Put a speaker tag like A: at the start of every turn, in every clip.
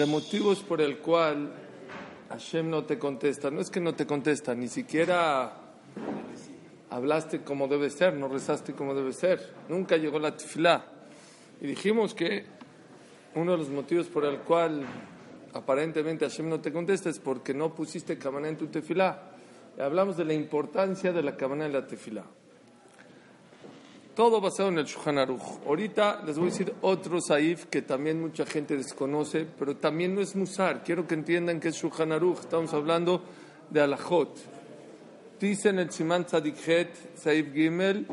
A: De motivos por el cual Hashem no te contesta. No es que no te contesta, ni siquiera hablaste como debe ser, no rezaste como debe ser. Nunca llegó la tefilá. Y dijimos que uno de los motivos por el cual aparentemente Hashem no te contesta es porque no pusiste cabana en tu tefilá. Hablamos de la importancia de la cabana en la tefilá. Todo basado en el Shulchan Aruch. Ahorita les voy a decir otro saif que también mucha gente desconoce, pero también no es musar. Quiero que entiendan que es Shulchan. Estamos hablando de alajot. Dice en el Siman Tzadikhet, saif Gimel,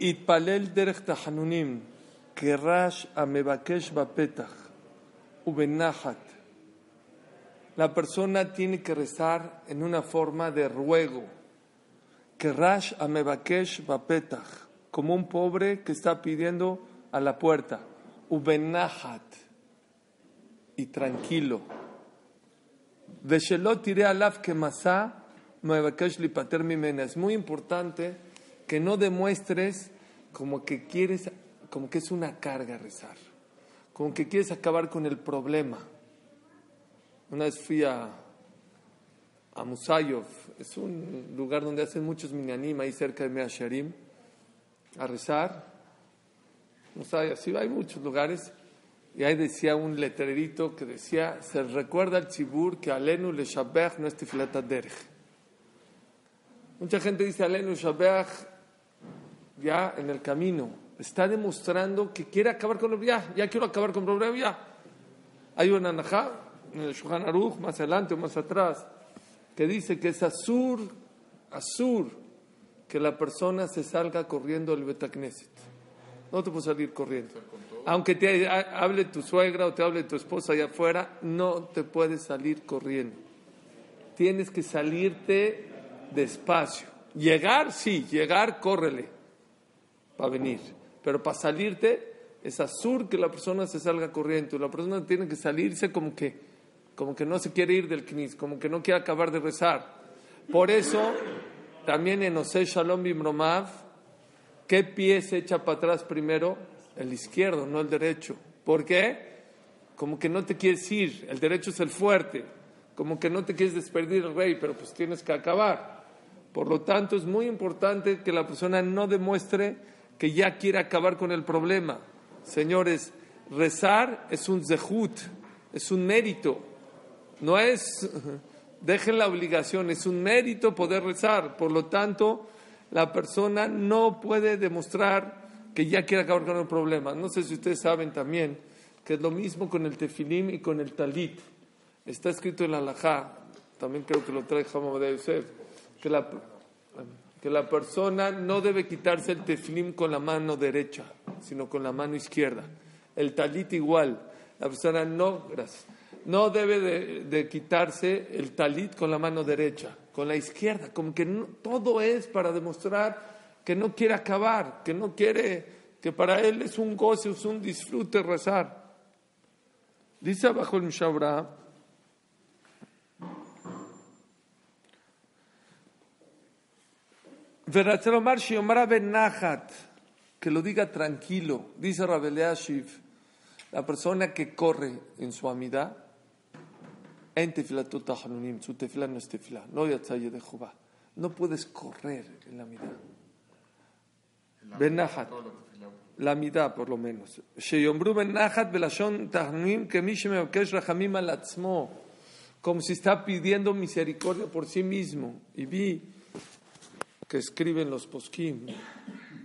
A: Itpalel derech tahanunim, kerash amebakesh bapetach, ubenachat. La persona tiene que rezar en una forma de ruego. Kerash amebakesh bapetach como un pobre que está pidiendo a la puerta. Ubenahat. Y tranquilo. Tiré alaf que masá. Es muy importante que no demuestres como que quieres, como que es una carga rezar. Como que quieres acabar con el problema. Una vez fui a, a Musayov, es un lugar donde hacen muchos minyanim ahí cerca de Measharim a rezar. No sabe, así hay muchos lugares. Y ahí decía un letrerito que decía, se recuerda al chibur que Alenu le Shabach no es tifilata derech. Mucha gente dice Alenu Shabach ya en el camino. Está demostrando que quiere acabar con el ya, ya quiero acabar con el problema, ya. Hay una anajá en el Shulchan Aruch, más adelante o más atrás, que dice que es azur, azur, que la persona se salga corriendo al Betacneset. No te puedes salir corriendo. Aunque te hable tu suegra o te hable tu esposa allá afuera, no te puedes salir corriendo. Tienes que salirte despacio. Llegar, sí, llegar, córrele para venir. Pero para salirte, es azul que la persona se salga corriendo. La persona tiene que salirse como que, como que no se quiere ir del knis, como que no quiere acabar de rezar. Por eso también en Ose Shalom Bimromav, ¿qué pie se echa para atrás primero? El izquierdo, no el derecho. ¿Por qué? Como que no te quieres ir, el derecho es el fuerte, como que no te quieres despedir el rey, pero pues tienes que acabar. Por lo tanto, es muy importante que la persona no demuestre que ya quiere acabar con el problema. Señores, rezar es un zehut, es un mérito, no es dejen la obligación, es un mérito poder rezar, por lo tanto, la persona no puede demostrar que ya quiere acabar con el problema. No sé si ustedes saben también que es lo mismo con el tefilim y con el talit. Está escrito en la halajá, también creo que lo trae de Yosef, que la, que la persona no debe quitarse el tefilim con la mano derecha, sino con la mano izquierda. El talit igual, la persona no, gracias no debe de, quitarse el talit con la mano derecha, con la izquierda, como que todo es para demostrar que no quiere acabar, que no quiere, que para él es un goce, es un disfrute rezar. Dice abajo el Mishabra, que lo diga tranquilo, dice Rabeleashiv, la persona que corre en su amidad, en su tefila no es tefila, no de. No puedes correr en la mitad. Benahat. La mitad, por lo menos. Sheyombru benahat belashon tahnim kemish meokesh rachamim al atzmo. Como si está pidiendo misericordia por sí mismo. Y vi que escriben los poskim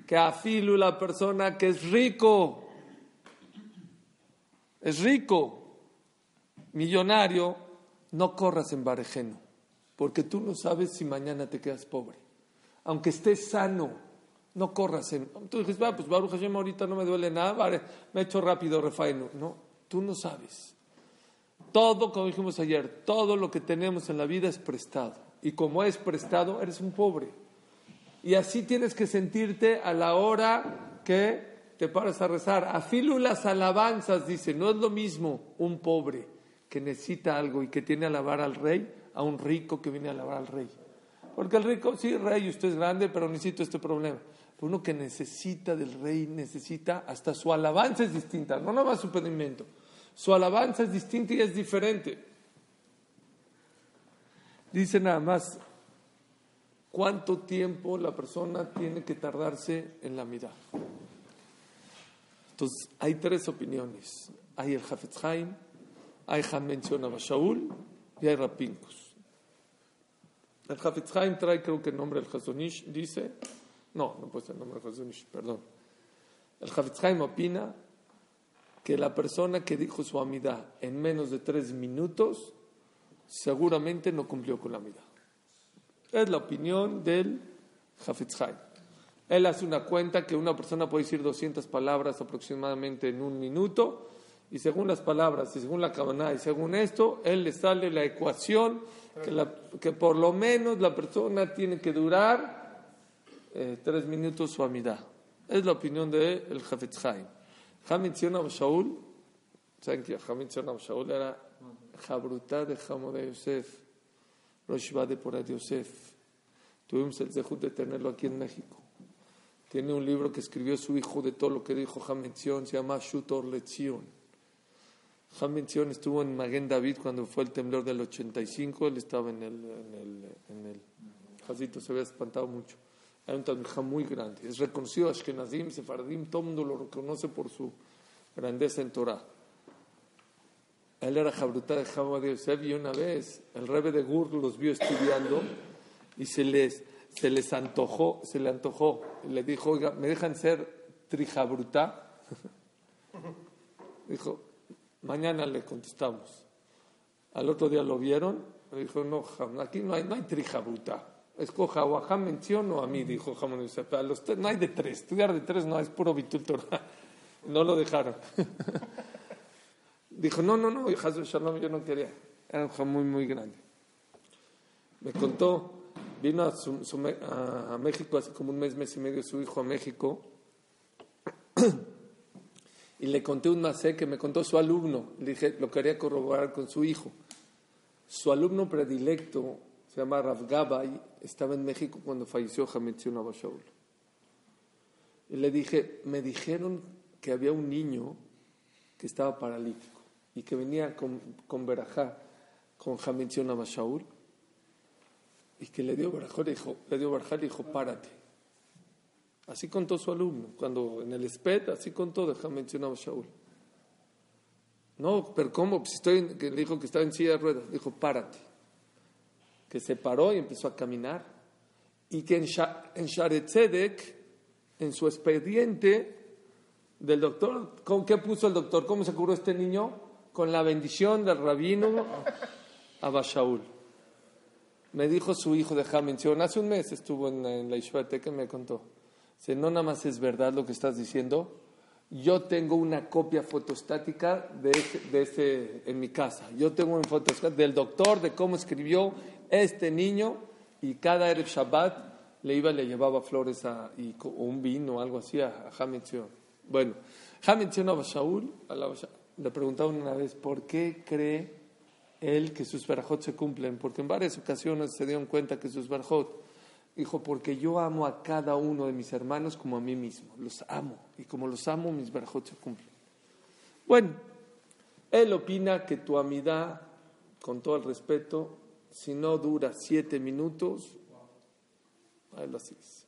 A: que afilu la persona que es rico, es rico, millonario, no corras en barejeno, porque tú no sabes si mañana te quedas pobre. Aunque estés sano, no corras en... Tú dices, va, pues Baruch ahorita no me duele nada, me he hecho rápido refaeno. No, Tú no sabes. Todo, como dijimos ayer, todo lo que tenemos en la vida es prestado. Y como es prestado, eres un pobre. Y así tienes que sentirte a la hora que te paras a rezar. Afilu las alabanzas, dice, no es lo mismo un pobre que necesita algo y que tiene a alabar al rey a un rico que viene a alabar al rey. Porque el rico, sí, rey, usted es grande, pero necesito este problema. uno que necesita del rey, necesita hasta su alabanza es distinta, no nada más su pedimento. Su alabanza es distinta y es diferente. Dice nada más, ¿cuánto tiempo la persona tiene que tardarse en la mirada? Entonces, hay tres opiniones. Hay el Hafetz Haim, hay Han menciona a Shaul y hay Rapinkus. El Hafetz trae, creo que el nombre del Hazonish, dice, no, no puede ser el nombre del Hazonish, perdón. El Hafetz opina que la persona que dijo su amidad en menos de tres minutos seguramente no cumplió con la amidad. Es la opinión del Hafetz. Él hace una cuenta que una persona puede decir 200 palabras aproximadamente en un minuto y según las palabras y según la cabana y según esto, él le sale la ecuación que, por lo menos la persona tiene que durar eh, tres minutos su amidad. Es la opinión de Jafetz Haim. Hamid Shaul, ¿saben que Hamid Shaul era Jabrutá de Jamo de Yosef, Roshba de Porad Yosef? Tuvimos el dejud de tenerlo aquí en México. Tiene un libro que escribió su hijo de todo lo que dijo Hamid se llama Shutor Lezion. Mención estuvo en Maguen David cuando fue el temblor del 85, él estaba en el, en el, en el jazito, se había espantado mucho. Hay un Talmijá muy grande, es reconocido Ashkenazim, Sefardim, todo el mundo lo reconoce por su grandeza en Torah. Él era Jabrutá de Jabba de Yosef y una vez el rebe de Gur los vio estudiando y se les, se les antojó, se le antojó, le dijo, oiga, ¿me dejan ser trijabrutá? Dijo, Mañana le contestamos. Al otro día lo vieron, le dijo, no, aquí no hay, no hay trijabuta. Escoja o a menciono a mí, dijo Jamón A los no hay de tres, estudiar de tres no, es puro bitul No lo dejaron. dijo, no, no, no, Shalom, yo no quería. Era un jamón muy, muy grande. Me contó, vino a México hace como un mes, mes y medio, su hijo a México le conté un masé que me contó su alumno. Le dije, lo quería corroborar con su hijo. Su alumno predilecto se llama Rav Gabay, estaba en México cuando falleció Hametzion Abashaul. Y le dije, me dijeron que había un niño que estaba paralítico y que venía con, con Berajá, con Hametzion Abashaul, y que le dio Berajá, le dijo, le dio le dijo, párate. Así contó su alumno. Cuando en el SPED, así contó, deja a Shaul. No, pero ¿cómo? Si estoy, que le dijo que estaba en silla de ruedas. Dijo, párate. Que se paró y empezó a caminar. Y que en, en en su expediente del doctor, ¿con qué puso el doctor? ¿Cómo se curó este niño? Con la bendición del rabino Abashaul. Me dijo su hijo de mención hace un mes estuvo en, la que me contó. Si no nada más es verdad lo que estás diciendo, yo tengo una copia fotostática de ese, en mi casa. Yo tengo una fotostática del doctor de cómo escribió este niño y cada Erev Shabbat le iba le llevaba flores y, un vino o algo así a, a Bueno, Hametzion a Shaul, le preguntaban una vez por qué cree él que sus verajot se cumplen, porque en varias ocasiones se dieron cuenta que sus verajot Dijo, porque yo amo a cada uno de mis hermanos como a mí mismo. Los amo. Y como los amo, mis barajot se cumplen. Bueno, él opina que tu amidad, con todo el respeto, si no dura siete minutos, él así dice.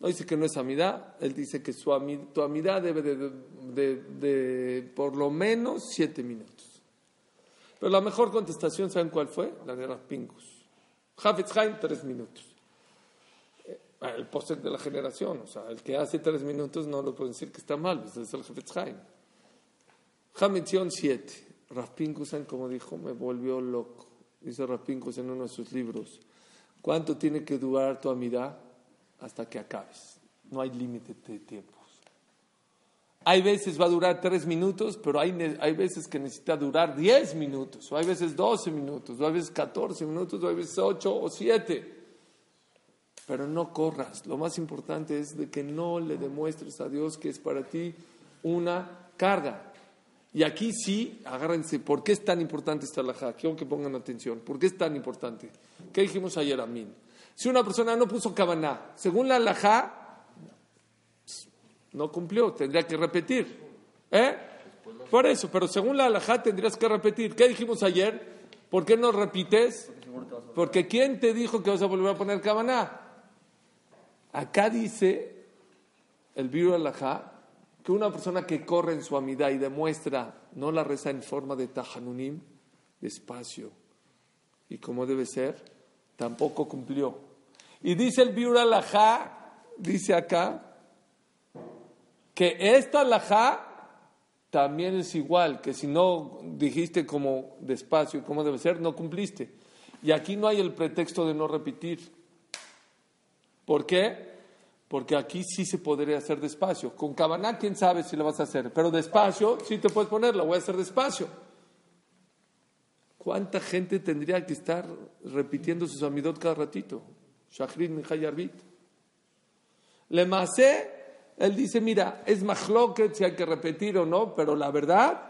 A: No dice que no es amidad, él dice que tu amidad debe de, de, por lo menos siete minutos. Pero la mejor contestación, ¿saben cuál fue? La de Rapingus. Hafetz Haim, tres minutos. El póster de la generación. O sea, el que hace tres minutos no lo puede decir que está mal, pues es el Jefetz Haim. Hametzion 7. Rapinkusan, como dijo, me volvió loco. Dice Rapinkus en uno de sus libros. ¿Cuánto tiene que durar tu amidad? Hasta que acabes. No hay límite de tiempos. Hay veces va a durar tres minutos, pero hay, hay veces que necesita durar diez minutos, o hay veces doce minutos, o hay veces catorce minutos, o hay veces ocho o siete. Pero no corras. Lo más importante es de que no le demuestres a Dios que es para ti una carga. Y aquí sí, agárrense, ¿por qué es tan importante esta alajá? Quiero que pongan atención. ¿Por qué es tan importante? ¿Qué dijimos ayer, Amin? Si una persona no puso cabana, según la alajá, no cumplió, tendría que repetir. ¿Eh? Por eso, pero según la alajá tendrías que repetir. ¿Qué dijimos ayer? ¿Por qué no repites? Porque ¿quién te dijo que vas a volver a poner cabana? Acá dice el Biru alajá que una persona que corre en su amidad y demuestra, no la reza en forma de tajanunim, despacio, y como debe ser, tampoco cumplió. Y dice el Biur Alajá, dice acá, que esta Alajá también es igual, que si no dijiste como despacio como debe ser, no cumpliste. Y aquí no hay el pretexto de no repetir. ¿Por qué? porque aquí sí se podría hacer despacio. Con Cabaná, quién sabe si lo vas a hacer, pero despacio sí te puedes poner, lo voy a hacer despacio. ¿Cuánta gente tendría que estar repitiendo sus amidot cada ratito? Shachrit Mijay Le Masé, él dice, mira, es que si hay que repetir o no, pero la verdad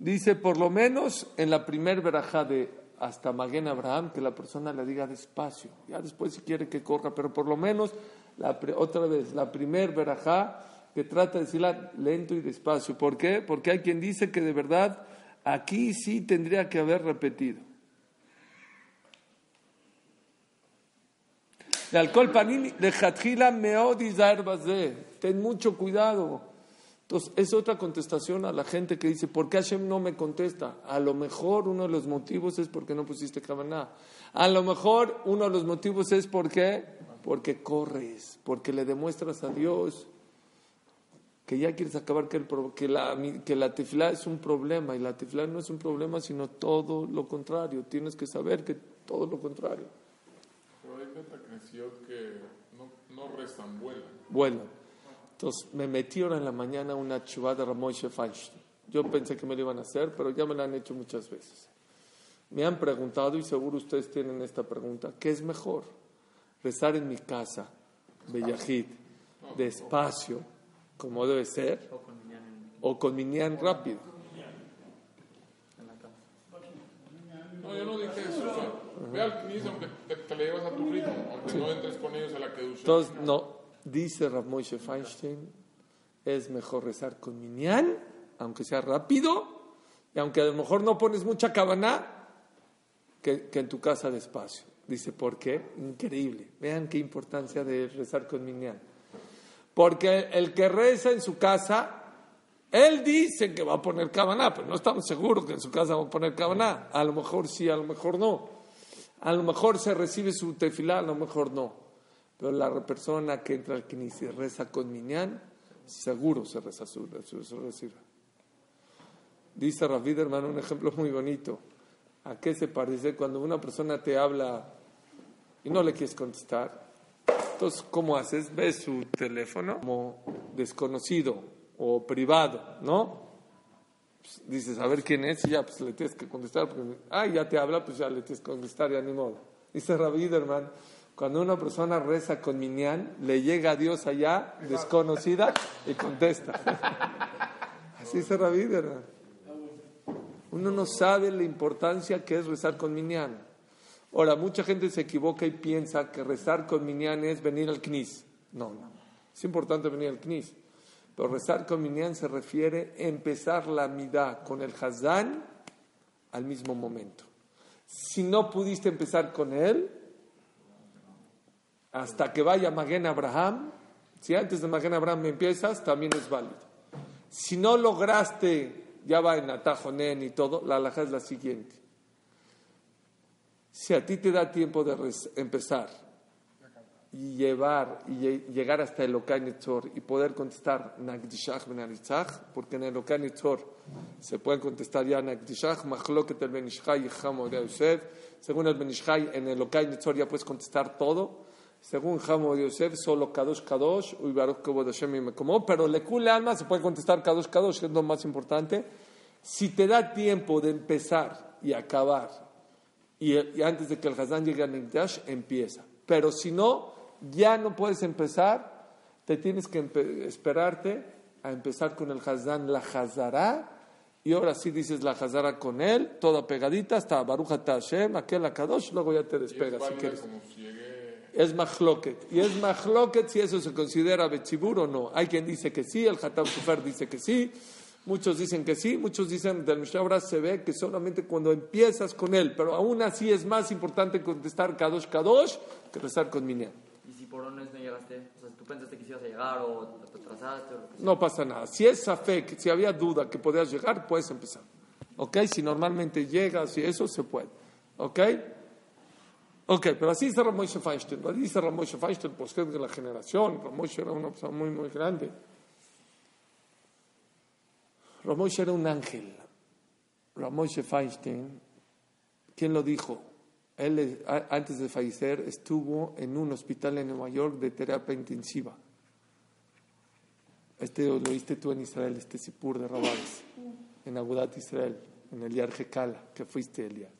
A: Dice, por lo menos en la primer verajá de hasta Maguen Abraham, que la persona le diga despacio. Ya después si quiere que corra, pero por lo menos, la, otra vez, la primer verajá que trata de decirla lento y despacio. ¿Por qué? Porque hay quien dice que de verdad aquí sí tendría que haber repetido. De alcohol panini de Jatjila Meod Ten mucho cuidado. Entonces, es otra contestación a la gente que dice, ¿por qué Hashem no me contesta? A lo mejor uno de los motivos es porque no pusiste Kavaná. A lo mejor uno de los motivos es porque, porque corres, porque le demuestras a Dios que ya quieres acabar, que, el, que, la, que la tefilá es un problema, y la tefilá no es un problema, sino todo lo contrario. Tienes que saber que todo lo contrario.
B: Pero hay gente que no, no rezan, vuelan.
A: Vuelan. Entonces me metí ahora en la mañana una chubada de Ramoshe Feinstein. Yo pensé que me lo iban a hacer, pero ya me la han hecho muchas veces. Me han preguntado, y seguro ustedes tienen esta pregunta, ¿qué es mejor? ¿Rezar en mi casa, Bellajid, despacio, como debe ser, o con Minyan rápido?
B: No, yo no dije eso. Ve al aunque te, le llevas a tu ritmo, aunque no entres con ellos a la que
A: Entonces, no, dice Rav Moshe Feinstein, es mejor rezar con minyan, aunque sea rápido, y aunque a lo mejor no pones mucha cabana, que, en tu casa despacio. Dice, ¿por qué? Increíble. Vean qué importancia de rezar con minyan. Porque el que reza en su casa, él dice que va a poner cabana, pero no estamos seguros que en su casa va a poner cabana. A lo mejor sí, a lo mejor no. A lo mejor se recibe su tefilá, a lo mejor no. Pero la persona que entra al Knis y reza con Minyan, seguro se reza su. Dice Ravid, hermano, un ejemplo muy bonito. ¿A qué se parece cuando una persona te habla y no le quieres contestar? Entonces, ¿cómo haces? Ves su teléfono como desconocido o privado, ¿no? Pues, dices, a ver quién es y ya, pues le tienes que contestar. Porque, ah, ya te habla, pues ya le tienes que contestar, ya ni modo. Dice Ravid, hermano, cuando una persona reza con Minyan, le llega a Dios allá, desconocida, y contesta. Así se vida, Uno no sabe la importancia que es rezar con Minyan. Ahora, mucha gente se equivoca y piensa que rezar con Minyan es venir al Knis. No, no. Es importante venir al Knis. Pero rezar con Minyan se refiere a empezar la midá con el Hazán al mismo momento. Si no pudiste empezar con él, hasta que vaya Maguen Abraham, si antes de Maguen Abraham empiezas, también es válido. Si no lograste, ya va en Atajonen y todo, la alhaja es la siguiente. Si a ti te da tiempo de empezar y llevar y lle- llegar hasta el Nitzor y poder contestar Nagdishach Benaritzach, porque en el Nitzor se puede contestar ya Nagdishach, Machloket el Benishchai y Yosef. Según el Benishchai, en el Nitzor ya puedes contestar todo. Según Hamo Yosef, solo Kadosh Kadosh, Mekomó, pero Lekule Alma se puede contestar Kadosh Kadosh, que es lo más importante. Si te da tiempo de empezar y acabar y, y antes de que el Hazán llegue a Mikdash, empieza. Pero si no, ya no puedes empezar, te tienes que esperarte a empezar con el Hazán, la Hazara, y ahora sí dices la Hazara con él, toda pegadita, hasta Baruch Ata Hashem, aquel Akadosh, luego ya te despegas si quieres.
B: como si llegué.
A: Es Mahloket. Y es Mahloket si eso se considera Betzibur o no. Hay quien dice que sí, el Hatam Sufer dice que sí, muchos dicen que sí, muchos dicen del Mishabra se ve que solamente cuando empiezas con él, pero aún así es más importante contestar Kadosh Kadosh que rezar con Minyan.
C: Y si por no llegaste, o sea, tú pensaste que ibas a llegar o te atrasaste o lo que sea.
A: No pasa nada. Si es Safek, si había duda que podías llegar, puedes empezar. ¿Ok? Si normalmente llegas y eso, se puede. ¿Ok? Ok, pero así dice Ramoshe Feinstein. Así dice Ramoshe Feinstein, pues que es de la generación. Ramoshe era una persona muy, muy grande. Ramoshe era un ángel. Ramoshe Feinstein, ¿quién lo dijo? Él, antes de fallecer, estuvo en un hospital en Nueva York de terapia intensiva. Este lo oíste tú en Israel, este Sipur de Rabales, en Agudat Israel, en el Yar que fuiste el día.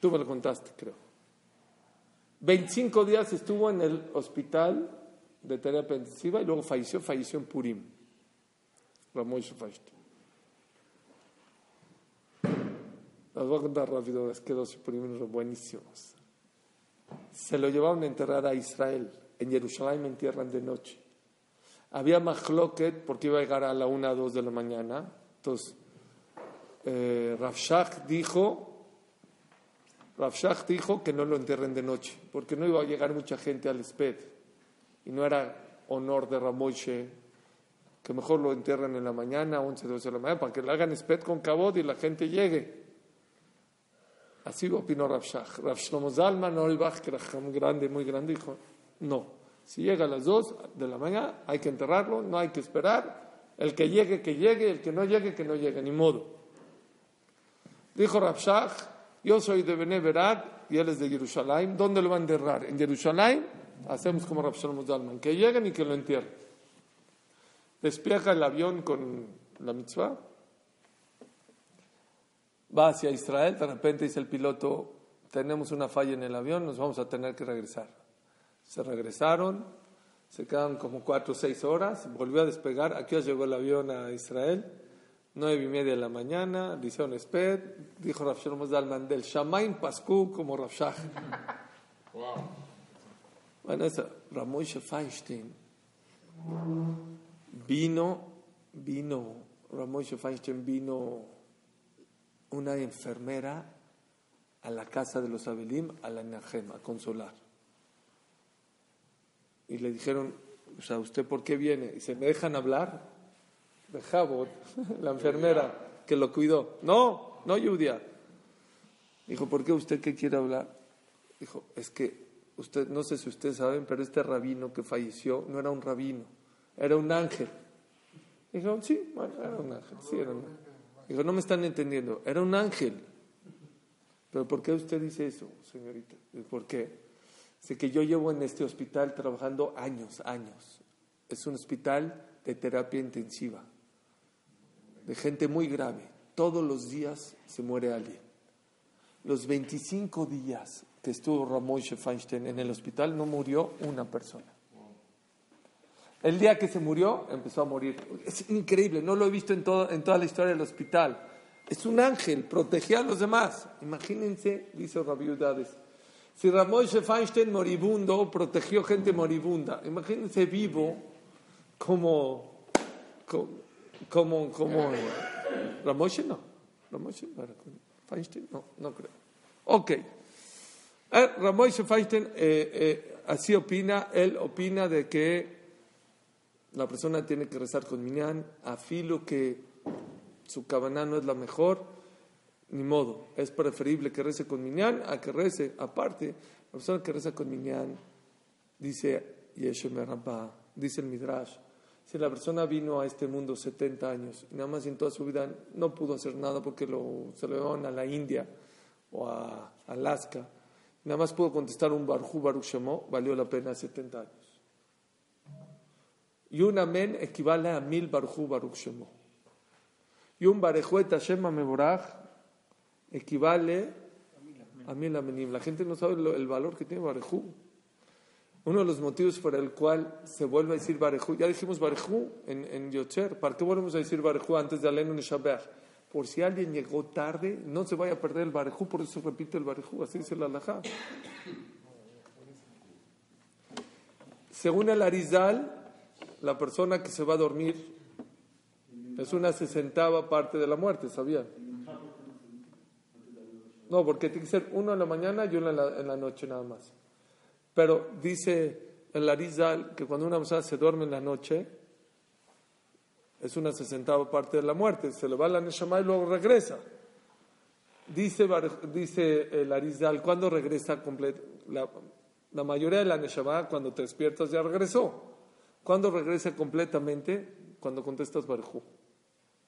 A: Tú me lo contaste, creo. 25 días estuvo en el hospital de terapia intensiva y luego falleció, falleció en Purim. Ramón Shofashti. Las voy a contar rápido, es que dos Purim eran buenísimos. Se lo llevaron a enterrar a Israel. En Jerusalén me entierran de noche. Había Mahloket porque iba a llegar a la 1 o 2 de la mañana. Entonces, eh, dijo, Rav Shach dijo que no lo entierren de noche, porque no iba a llegar mucha gente al Sped. Y no era honor de Ramoshe que mejor lo entierren en la mañana, 11, 12 de la mañana, para que le hagan Sped con cabot y la gente llegue. Así opinó Rav Shach. Rav Shlomo Zalman Olbach, que grande, muy grande, dijo, no, si llega a las 2 de la mañana hay que enterrarlo, no hay que esperar, el que llegue, que llegue, el que no llegue, que no llegue, ni modo. Dijo Rav Shach, yo soy de Bene Berat y él es de Jerusalén, ¿dónde lo van a enterrar? En Jerusalén hacemos como Rav Shlomo Zalman, que lleguen y que lo entierren. Despega el avión con la mitzvah, va hacia Israel, de repente dice el piloto, tenemos una falla en el avión, nos vamos a tener que regresar. Se regresaron, se quedaron como cuatro o seis horas, volvió a despegar, aquí llegó el avión a Israel, nueve y media de la mañana, le hicieron sped, dijo Rav Shlomo Zalman del Shamaim Pascu como Rav Shach.
B: Wow.
A: Bueno, eso, Ramoshe Feinstein vino, vino, Ramoshe Feinstein vino una enfermera a la casa de los Abelim, a la Najem, a consolar. Y le dijeron, o sea, ¿usted por qué viene? Y se me dejan hablar. De Jabot, la enfermera que lo cuidó. No, no, Judia. Dijo, ¿por qué usted qué quiere hablar? Dijo, es que usted, no sé si ustedes saben, pero este rabino que falleció no era un rabino, era un ángel. Dijo, sí, bueno, era un ángel, sí, era un. Dijo, no me están entendiendo, era un ángel. Pero ¿por qué usted dice eso, señorita? ¿Por qué? Dice que yo llevo en este hospital trabajando años, años. Es un hospital de terapia intensiva, de gente muy grave. Todos los días se muere alguien. Los 25 días que estuvo Ramón Feinstein en el hospital no murió una persona. El día que se murió, empezó a morir. Es increíble, no lo he visto en, en toda la historia del hospital. Es un ángel, protegía a los demás. Imagínense, dice Rabbi Udades, si Ramón Feinstein moribundo protegió gente moribunda, imagínense vivo como, como, como, como Ramoshe no. Ramoshe Feinstein, no, no creo. Ok. Eh, Ramoshe Feinstein eh, eh, así opina, él opina de que la persona tiene que rezar con minyan, a filo que su cabana no es la mejor, ni modo. Es preferible que rece con minyan a que rece aparte. persona que reza con Minyan, dice Yeshem Rabba, dice el Midrash, si la persona vino a este mundo 70 años y nada más en toda su vida no pudo hacer nada porque se lo llevaron a la India o a Alaska, nada más pudo contestar un Baruch Baruch Shemo, valió la pena 70 años. Y un amén equivale a mil Baruch Baruch Shemo. Y un Barejuet Hashem Mevorach equivale a mil amenim. La gente no sabe el valor que tiene Barejú. Uno de los motivos por el cual se vuelve a decir Barejú, ya dijimos Barejú en, en Yocher, ¿para qué volvemos a decir Barejú antes de Alenu Neshabeach? Por si alguien llegó tarde, no se vaya a perder el Barejú, por eso repite el Barejú, así dice la Alajá. Según el Arizal, la persona que se va a dormir es una sesentava parte de la muerte, ¿sabían? No, porque tiene que ser uno en la mañana y uno en la, en la noche nada más. Pero dice el Arizal que cuando una persona se duerme en la noche, es una sesentava parte de la muerte, se le va la Neshama y luego regresa. Dice, dice el Arizal, ¿cuándo regresa completo? La, la, mayoría de la Neshama, cuando te despiertas, ya regresó. ¿Cuándo regresa completamente? Cuando contestas Baruj.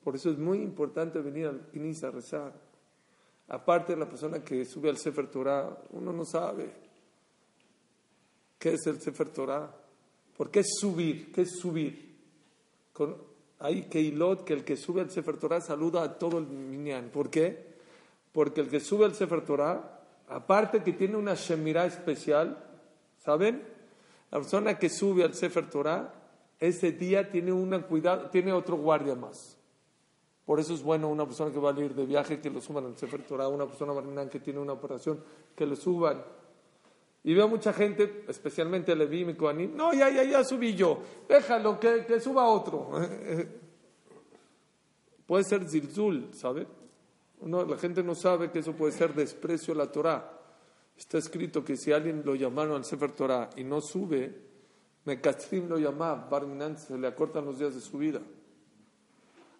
A: Por eso es muy importante venir al Knis a rezar. Aparte de la persona que sube al Sefer Torah, uno no sabe ¿Qué es el Sefer Torah? ¿Por qué es subir? ¿Qué es subir? Con, hay Keilot que el que sube al Sefer Torah saluda a todo el minyan. ¿Por qué? Porque el que sube al Sefer Torah, aparte que tiene una Shemirah especial, ¿saben? La persona que sube al Sefer Torah, ese día tiene, una cuidado, tiene otro guardia más. Por eso es bueno una persona que va a ir de viaje que lo suban al Sefer Torah, una persona que tiene una operación que lo suban y veo mucha gente, especialmente Levi y Kohanim, no, ya, ya, ya subí yo, déjalo, que, que suba otro. puede ser zilzul, ¿sabe? No, la gente no sabe que eso puede ser desprecio a la Torah. Está escrito que si alguien lo llamaron al Sefer Torah y no sube, Mekatrim lo llama, Barminan se le acortan los días de su vida.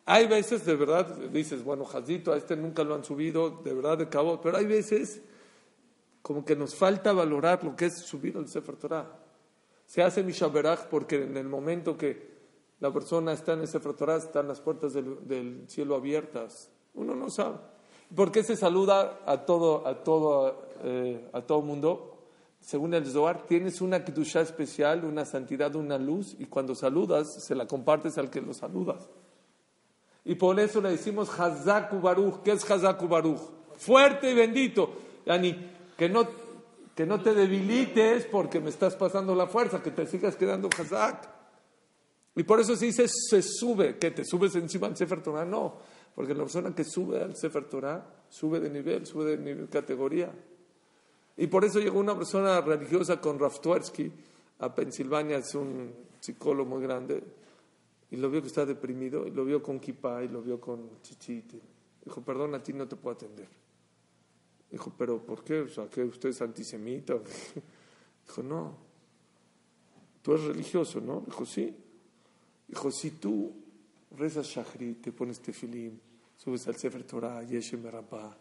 A: Hay veces, de verdad, dices, bueno, Jazito, a este nunca lo han subido, de verdad, de cabo, pero hay veces como que nos falta valorar lo que es subir al Sefer Torah. Se hace Mishaberach porque en el momento que la persona está en el Sefer Torah están las puertas del, cielo abiertas. Uno no sabe. ¿Por qué se saluda a todo, a todo, eh, a todo mundo? Según el Zohar, tienes una kedusha especial, una santidad, una luz, y cuando saludas, se la compartes al que lo saludas. Y por eso le decimos Hazaku Baruch. ¿Qué es Hazaku Baruch? Fuerte y bendito. Yani, que no, que no te debilites porque me estás pasando la fuerza, que te sigas quedando hazak. Y por eso se dice se sube, que te subes encima del Sefer Torah, no, porque la persona que sube al Sefer Torah sube de nivel, sube de nivel, categoría. Y por eso llegó una persona religiosa con Raftuersky a Pensilvania, es un psicólogo muy grande, y lo vio que está deprimido, y lo vio con kippah, y lo vio con chichite. Dijo, perdón, a ti no te puedo atender. Dijo, pero ¿por qué? O sea, ¿que usted es antisemita? Dijo, no. Tú eres religioso, ¿no? Dijo, sí. Dijo, si tú rezas Shahri, te pones tefilim, subes al Sefer Torah, Yeshem Rabba,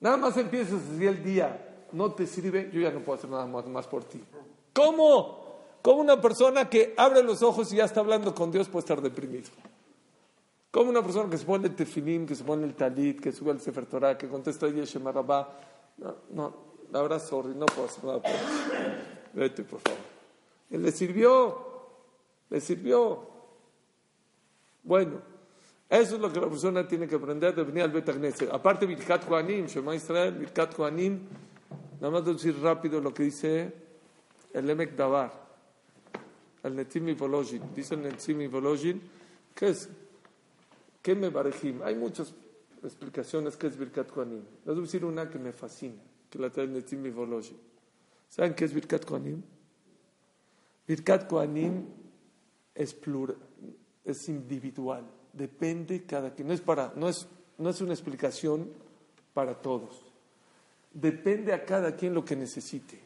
A: nada más empiezas así el día, no te sirve, yo ya no puedo hacer nada más, más por ti. ¿Cómo? ¿Cómo una persona que abre los ojos y ya está hablando con Dios puede estar deprimido? Como una persona que se pone el tefilim, que se pone el talit, que sube al Sefer Torah, que contesta Yeshem Rabá. No, no, la verdad, sorry, no puedo hacer nada Vete, por favor. Él le sirvió, le sirvió. Bueno, eso es lo que la persona tiene que aprender de venir al Bet Aparte, Birkat Kohanim, Shema Israel, Birkat Kohanim, nada más decir rápido lo que dice el Emek Davar, el Netim. Dice el Netim ¿qué es? ¿Qué me barejim? Hay muchas explicaciones que es Birkat Kohanim. Les voy a decir una que me fascina, que la trae Netzim Voloshi. ¿Saben qué es Birkat Kohanim? Birkat Kohanim es plural, es individual, depende cada quien. No es, para, no, es, no es una explicación para todos. Depende a cada quien lo que necesite.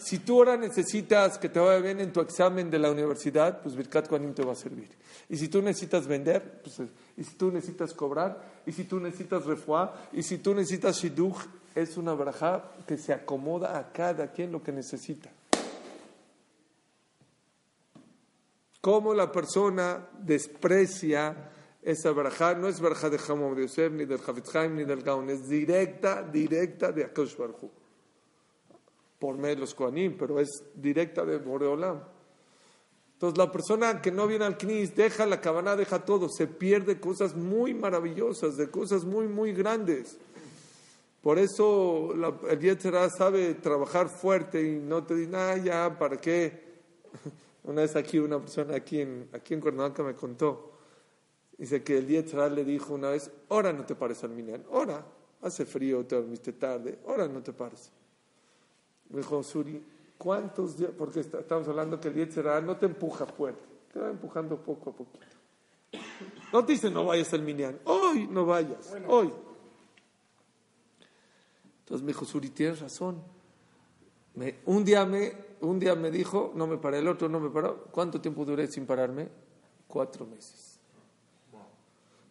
A: Si tú ahora necesitas que te vaya bien en tu examen de la universidad, pues Birkat Kohanim te va a servir. Y si tú necesitas vender, pues, y si tú necesitas cobrar, y si tú necesitas refuá, y si tú necesitas shidduch, es una barajá que se acomoda a cada quien lo que necesita. Cómo la persona desprecia esa barajá, no es barajá de Hamom de Yosef, ni del Haim, ni del Gaon, es directa, directa de Akash Barhu. Por medio de los Kohanim, pero es directa de Boreolam. Entonces la persona que no viene al Knis, deja la cabana, deja todo, se pierde cosas muy maravillosas, de cosas muy, muy grandes. Por eso la, el Yetzirah sabe trabajar fuerte y no te dice, ah, ya, ¿para qué? Una vez aquí una persona aquí en, aquí en Cuernavaca me contó, dice que el Yetzirah le dijo una vez, ahora no te pares al Minyan, ahora, hace frío, te dormiste tarde, ahora no te pares. Me dijo, Suri, ¿cuántos días? Porque estamos hablando que el Yetzirah no te empuja fuerte, te va empujando poco a poquito. No te dice no vayas al Minyan, hoy no vayas, hoy. Entonces me dijo, Suri, tienes razón. Me, un, día me, un día me dijo, no me paré, el otro no me paró. ¿Cuánto tiempo duré sin pararme? Cuatro meses.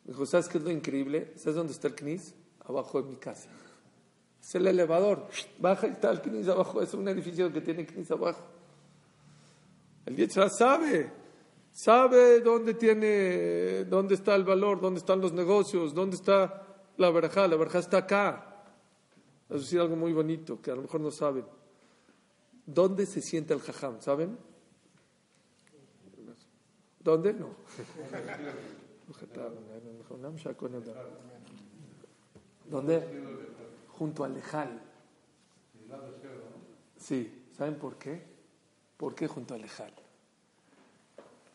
A: Me dijo, ¿sabes qué es lo increíble? ¿Sabes dónde está el CNIS? Abajo de mi casa. Es el elevador. Baja y está el CNIS abajo. Es un edificio que tiene CNIS abajo. El Yetzirah sabe. Sabe dónde tiene, dónde está el valor, dónde están los negocios, dónde está la verja. La verja está acá. Es decir, algo muy bonito que a lo mejor no saben. ¿Dónde se siente el jajam? ¿Saben? ¿Dónde? No. ¿Dónde? Junto al lejal. Sí, ¿saben por qué? ¿Por qué junto al lejal?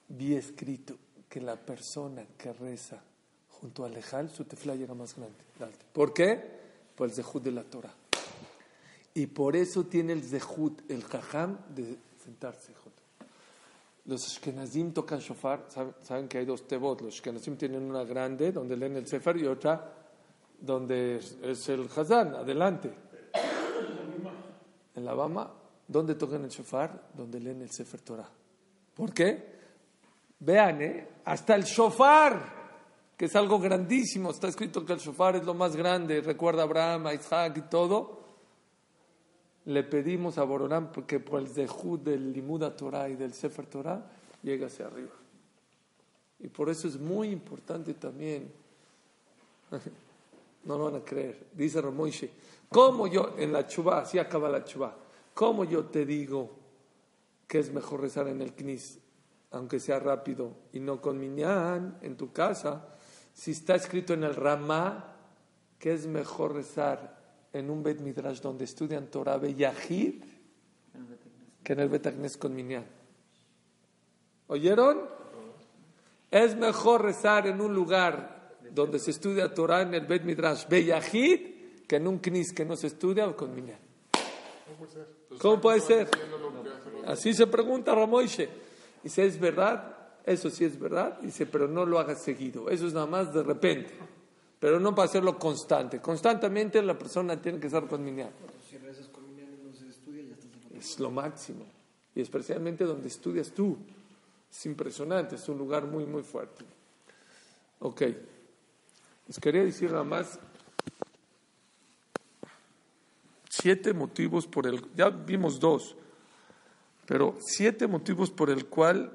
A: Vi escrito que la persona que reza junto al lejal, su tefla llega más grande. ¿Por qué? por el zehut de la Torah. Y por eso tiene el zehut, el jajam, de sentarse junto. Los Ashkenazim tocan shofar, saben, que hay dos tebot. Los Ashkenazim tienen una grande donde leen el sefer y otra donde es el hazán, adelante. En la Bama, ¿dónde tocan el shofar? Donde leen el sefer Torah. ¿Por qué? Vean, ¿eh? hasta el shofar que es algo grandísimo. Está escrito que el shofar es lo más grande. Recuerda a Abraham, a Isaac y todo. Le pedimos a Bororán que por el zehut del Limuda Torah y del Sefer Torah llegue hacia arriba. Y por eso es muy importante también. No lo van a creer. Dice Ramoishe, ¿cómo yo, en la chuba, así acaba la chuba, cómo yo te digo que es mejor rezar en el knis, aunque sea rápido, y no con minyan en tu casa? Si está escrito en el Ramá que es mejor rezar en un Bet Midrash donde estudian Torah Yahid que en el Bet con Minyan. ¿Oyeron? Es mejor rezar en un lugar donde se estudia Torah en el Bet Midrash Yahid que en un Knis que no se estudia con Minyan. ¿Cómo puede ser? Así se pregunta Ramoishe. Y si es verdad, eso sí es verdad, dice, pero no lo hagas seguido. Eso es nada más de repente. Pero no para hacerlo constante. Constantemente la persona tiene que estar con minyan. Es lo máximo. Y especialmente donde estudias tú. Es impresionante, es un lugar muy, muy fuerte. Ok. Les quería decir nada más siete motivos por el... Ya vimos dos, pero siete motivos por el cual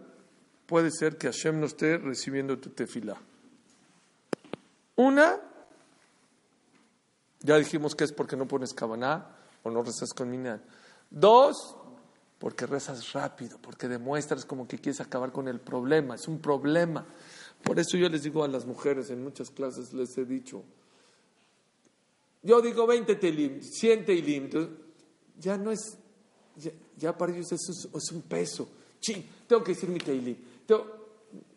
A: puede ser que Hashem no esté recibiendo tu tefila. Una, ya dijimos que es porque no pones kabaná o no rezas con minyan. Dos, porque rezas rápido, porque demuestras como que quieres acabar con el problema, es un problema. Por eso yo les digo a las mujeres en muchas clases, les he dicho, yo digo 20 telim, 100 telim, ya no es, ya, para ellos es, un peso. Sí, tengo que decir mi telim.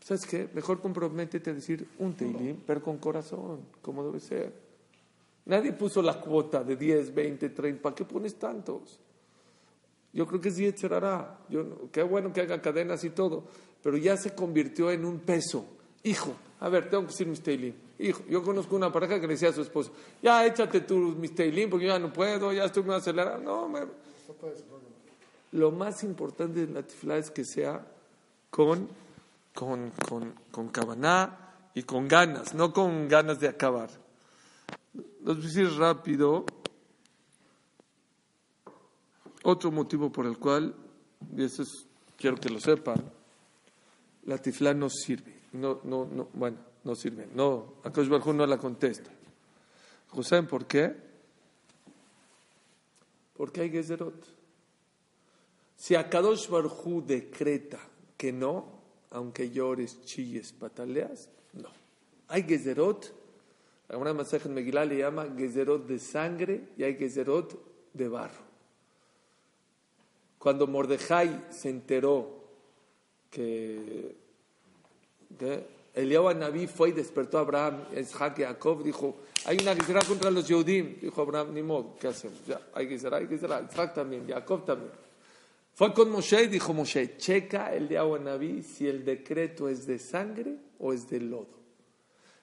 A: ¿Sabes qué? Mejor comprométete a decir un teilim, pero con corazón, como debe ser. Nadie puso la cuota de 10, 20, 30. ¿Para qué pones tantos? Yo creo que es 10 Yo, qué bueno que haga cadenas y todo, pero ya se convirtió en un peso. Hijo, a ver, tengo que decir mis teilim. Hijo, yo conozco una pareja que le decía a su esposo, ya échate tú mis teilim porque yo ya no puedo, ya estoy muy acelerado. No, me... lo más importante de la tefilá es que sea con, con, con, con cabaná y con ganas, no con ganas de acabar. Los voy a decir rápido otro motivo por el cual, y eso es, quiero que lo sepan, la tifla no sirve. No, no, no, bueno, no sirve. No, Akash Barjú no la contesta. ¿Saben por qué? Porque hay Gezerot. Si Akadosh Barjú decreta que no, aunque llores, chilles, pataleas, no. Hay Gezerot, alguna masaje en Megillah le llama Gezerot de sangre y hay Gezerot de barro. Cuando Mordejai se enteró que Eliyahu Naví fue y despertó a Abraham, Isaac y Jacob, dijo, hay una guerra contra los Yehudim. Dijo Abraham, ni modo, ¿qué hacemos? Ya, hay ser, hay ser, Isaac también, Jacob también. Fue con Moshe y dijo Moshe, checa el de Naví si el decreto es de sangre o es de lodo.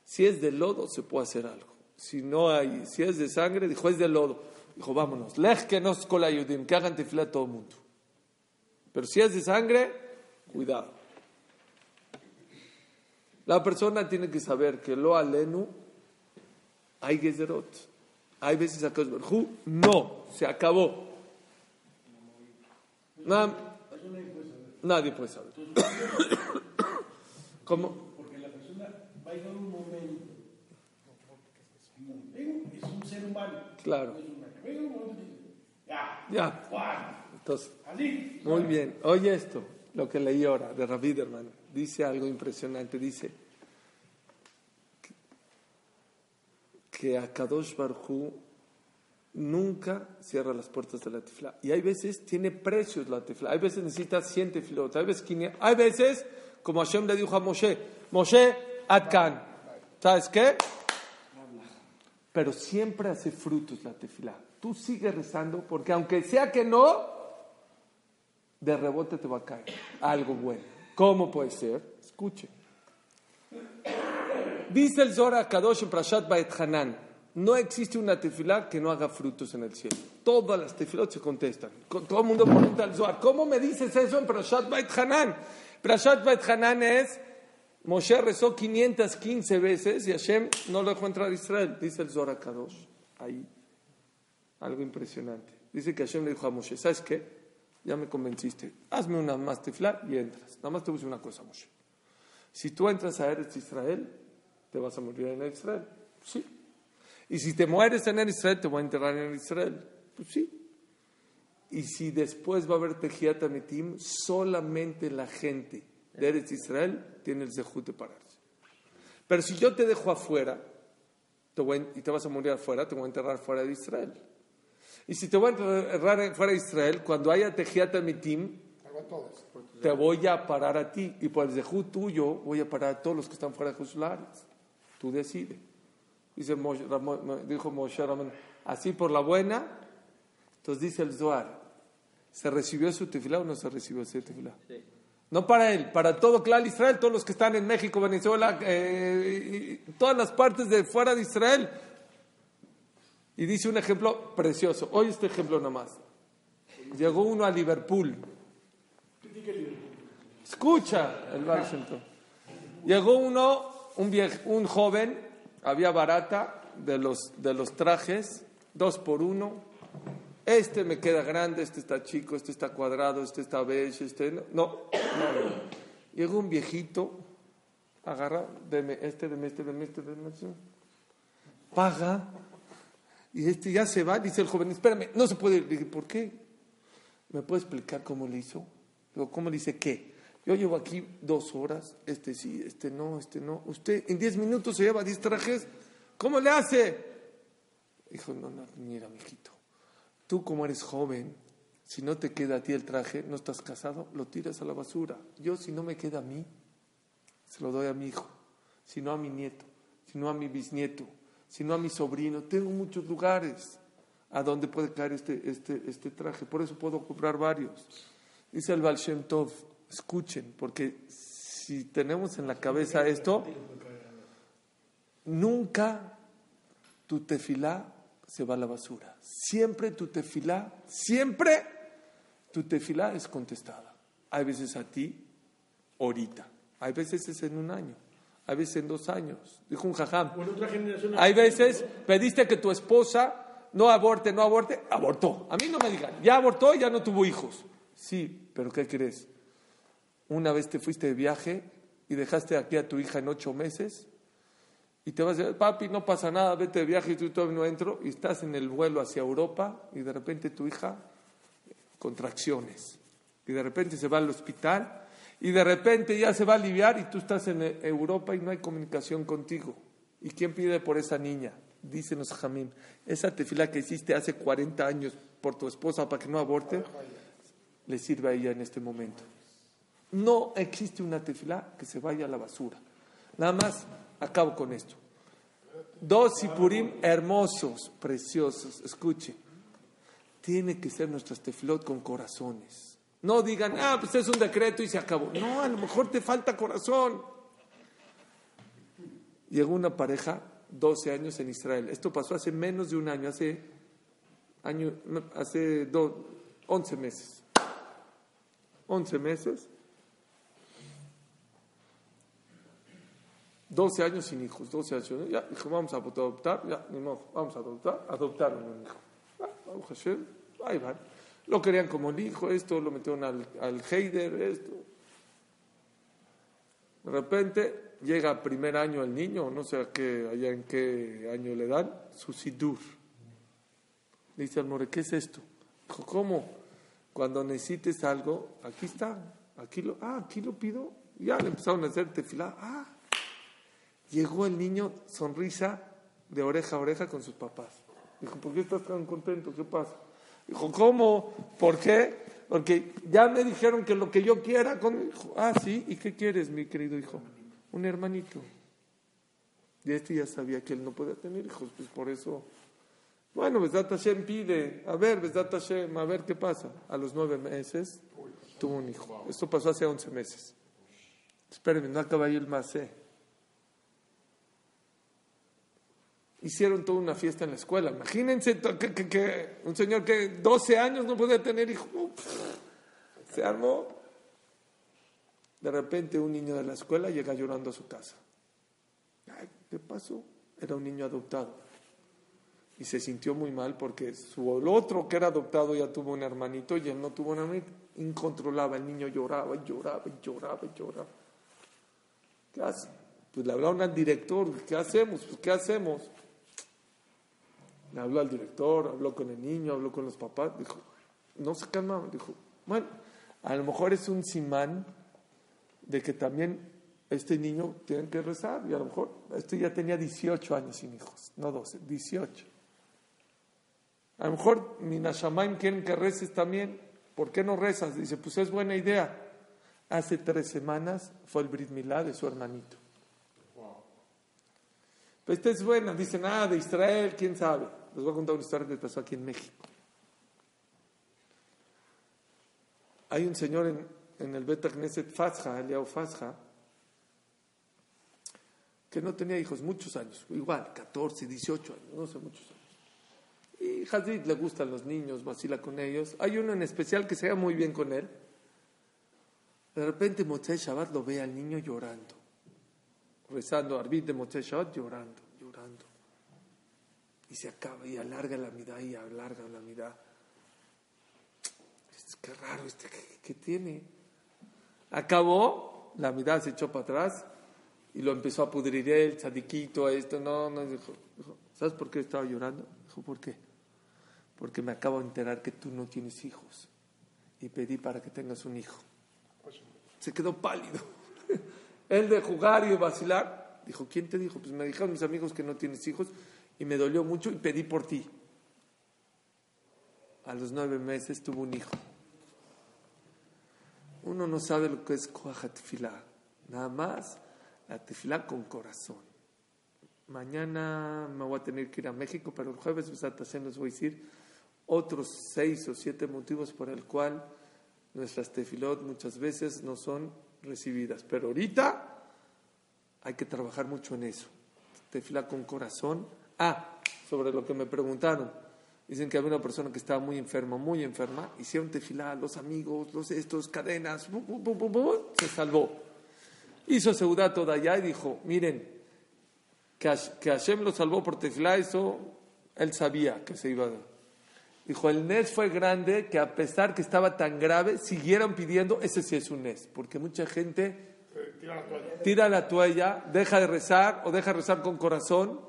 A: Si es de lodo, se puede hacer algo. Si no hay, si es de sangre, dijo, es de lodo. Dijo, vámonos, lej que nos con la Yehudim, que hagan tefila todo el mundo. Pero si es de sangre, cuidado. La persona tiene que saber que lo alenu hay gezerot. Hay veces a no, se acabó. nadie puede saber. ¿Cómo?
D: Porque la persona va a llegar un momento. Es un ser humano.
A: Claro.
D: Ya.
A: Ya. Entonces, muy bien. Oye esto, lo que leí ahora de Raviderman. Dice algo impresionante. Dice que a Kadosh Barhu nunca cierra las puertas de la tifla. Y hay veces tiene precios la tifla. Hay veces necesita 100 tiflot. Hay veces, hay veces, como Hashem le dijo a Moshe, Moshe, Adkan. ¿Sabes qué? Pero siempre hace frutos la tefila. Tú sigues rezando porque aunque sea que no, de rebote te va a caer algo bueno. ¿Cómo puede ser? Escuche. Dice el Zohar Kadosh en Prashat Bait Hanan, no existe una tefilá que no haga frutos en el cielo. Todas las tefilot se contestan. Todo el mundo pregunta al Zohar, ¿cómo me dices eso en Prashat Bait Hanan? Prashat Bait Hanan es, Moshe rezó 515 veces y Hashem no lo dejó entrar a Israel. Dice el Zohar Kadosh. Ahí, algo impresionante. Dice que Hashem le dijo a Moshe, ¿sabes qué? Ya me convenciste, hazme una más tefla y entras. Nada más te decir una cosa, Moshe. Si tú entras a Eretz Israel, te vas a morir en Israel. Sí. Y si te mueres en Israel, te voy a enterrar en Israel. Pues sí. Y si después va a haber Tejiat Amitim, solamente la gente de Eretz Israel tiene el zehut de pararse. Pero si yo te dejo afuera te voy y te vas a morir afuera, te voy a enterrar fuera de Israel. Y si te voy a enterrar fuera de Israel, cuando haya Tejiat Amitim, te voy a parar a ti. Y por el Zehú tuyo, voy a parar a todos los que están fuera de Jerusalén. Tú decides. Dice dijo Moshe Ramón, así por la buena. Entonces dice el Zohar, ¿se recibió su tefilá o no se recibió su tefilá? No para él, para todo Clal Israel, todos los que están en México, Venezuela, eh, todas las partes de fuera de Israel, y dice un ejemplo precioso. Hoy este ejemplo nomás. Llegó uno a Liverpool. Escucha el Washington. Llegó uno, un, un joven, había barata de los, de los trajes, dos por uno. Este me queda grande, este está chico, este está cuadrado, este está beige, este no. no, Llegó un viejito, agarra, deme este, deme este, deme este, deme este. Paga y este ya se va, dice el joven, espérame, no se puede ir. Dije, ¿por qué? ¿Me puede explicar cómo le hizo? Digo, ¿cómo le dice qué? Yo llevo aquí dos horas, este sí, este no, este no. Usted en diez minutos se lleva diez trajes, ¿cómo le hace? Dijo, no, no, mira, mijito, tú como eres joven, si no te queda a ti el traje, no estás casado, lo tiras a la basura. Yo si no me queda a mí, se lo doy a mi hijo, si no a mi nieto, si no a mi bisnieto sino a mi sobrino. Tengo muchos lugares a donde puede caer este, este, este traje. Por eso puedo comprar varios. Dice el Baal Tov, escuchen, porque si tenemos en la cabeza esto, nunca tu tefilá se va a la basura. Siempre tu tefilá, siempre tu tefilá es contestada. Hay veces a ti, ahorita. Hay veces es en un año. Hay veces en dos años. Dijo un jajam. Hay veces pediste que tu esposa no aborte, no aborte, abortó. A mí no me digan, ya abortó y ya no tuvo hijos. Sí, pero ¿qué crees? Una vez te fuiste de viaje y dejaste aquí a tu hija en ocho meses y te vas a decir, papi, no pasa nada, vete de viaje y tú todavía no entro y estás en el vuelo hacia Europa y de repente tu hija contracciones y de repente se va al hospital y de repente ya se va a aliviar y tú estás en eh, Europa y no hay comunicación contigo. ¿Y quién pide por esa niña? Dícenos Jamín, esa tefila que hiciste hace 40 años por tu esposa para que no aborte, le sirve a ella en este momento. No existe una tefila que se vaya a la basura. Nada más, acabo con esto. Dos sipurim hermosos, preciosos. Escuchen, tiene que ser nuestras tefilot con corazones. No digan, ah, pues es un decreto y se acabó. No, a lo mejor te falta corazón. Llegó una pareja, 12 años en Israel. Esto pasó hace menos de un año, hace, año, hace do- 11 meses. 11 meses. 12 años sin hijos, 12 años. Ya, dijo, vamos a adoptar, ya, ni modo, vamos a adoptar, adoptaron un hijo. Ah, Baruch Hashem, ahí van. Lo querían como el hijo, esto, lo metieron al, al Heider, esto. De repente llega primer año el niño, no sé a qué, allá en qué año le dan, su sidur. Dice al more, ¿qué es esto? Dijo, ¿cómo? Cuando necesites algo, aquí está, aquí lo, ah, aquí lo pido. Ya le empezaron a hacer tefilá. Ah, llegó el niño, sonrisa de oreja a oreja con sus papás. Dijo, ¿por qué estás tan contento? ¿Qué pasa? Dijo, ¿cómo? ¿Por qué? Porque ya me dijeron que lo que yo quiera con mi hijo. Ah, sí, ¿y qué quieres, mi querido hijo? Un hermanito. Y este ya sabía que él no podía tener hijos, pues por eso. Bueno, Besdat Hashem pide, a ver, Besdat Hashem, a ver qué pasa. A los nueve meses tuvo un hijo. Esto pasó hace once meses. Espérenme, no acaba ahí el macé. Hicieron toda una fiesta en la escuela. Imagínense que, un señor que 12 años no podía tener hijo. Se armó. De repente un niño de la escuela llega llorando a su casa. ¿Qué pasó? Era un niño adoptado. Y se sintió muy mal porque su el otro que era adoptado ya tuvo un hermanito y él no tuvo un hermanito. Incontrolaba, el niño lloraba y lloraba y lloraba y lloraba. ¿Qué hace? Pues le hablaron al director, ¿qué hacemos? Pues ¿qué hacemos? Le habló al director, habló con el niño, habló con los papás, dijo, no se calmaba, dijo, bueno, a lo mejor es un simán de que también este niño tiene que rezar, y a lo mejor este ya tenía 18 años sin hijos, no 12, 18. A lo mejor Minashamaim quieren que reces también, ¿por qué no rezas? Dice, pues es buena idea. Hace tres semanas fue el Brit Milá de su hermanito. Pero esta es buena, dicen, ah, de Israel, quién sabe. Les voy a contar una historia que pasó aquí en México. Hay un señor en, en el Beta Knesset Fasja, Eliao Fasja, que no tenía hijos muchos años, igual, 14, 18 años, no sé, muchos años. Y Hazid le gustan los niños, vacila con ellos. Hay uno en especial que se va muy bien con él. De repente Motzei Shabbat lo ve al niño llorando rezando Arbit de Motzei Shabbat, llorando. Y se acaba y alarga la mitad y alarga la mitad. Que raro este que tiene. Acabó, la mitad se echó para atrás y lo empezó a pudrir él, tzadiquito, esto, no, no, dijo, dijo, ¿sabes por qué estaba llorando? Dijo, ¿por qué? Porque me acabo de enterar que tú no tienes hijos y pedí para que tengas un hijo. Se quedó pálido. Él de jugar y de vacilar, dijo, ¿quién te dijo? Pues me dijeron mis amigos que no tienes hijos y me dolió mucho y pedí por ti. A los nueve meses tuvo un hijo. Uno no sabe lo que es Tefilá. Nada más la tefilá con corazón. Mañana me voy a tener que ir a México, pero el jueves Hashem les voy a decir otros seis o siete motivos por el cual nuestras tefilot muchas veces no son recibidas. Pero ahorita hay que trabajar mucho en eso. Tefila con corazón. Ah, sobre lo que me preguntaron. Dicen que había una persona que estaba muy enferma, muy enferma. Hicieron tefilá, los amigos, los estos, cadenas, bu, bu, bu, se salvó. Hizo seudá toda allá y dijo, miren, que, que Hashem lo salvó por tefilá, eso él sabía que se iba a dar. Dijo, el Nes fue grande que a pesar que estaba tan grave, siguieron pidiendo, ese sí es un Nes, porque mucha gente tira la toalla, deja de rezar o deja de rezar con corazón.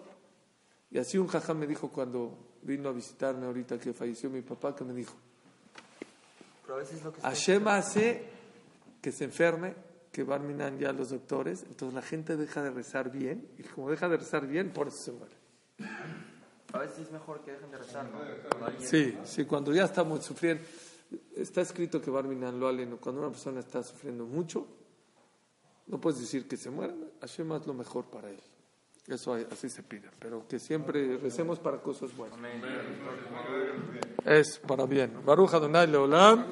A: Y así un jajá me dijo cuando vino a visitarme ahorita que falleció mi papá, que me dijo,
C: Pero a veces lo que
A: Hashem hace que se enferme, que barminan ya los doctores, entonces la gente deja de rezar bien, y como deja de rezar bien, por eso se muere.
C: A veces es mejor que dejen de rezar, ¿no?
A: Sí, sí, cuando ya estamos sufriendo, está escrito que Barminan lo aleno, cuando una persona está sufriendo mucho, no puedes decir que se muera, Hashem haz lo mejor para él. Eso así se pide, pero que siempre recemos para cosas buenas. Es para bien. Baruch Adonai Leolam.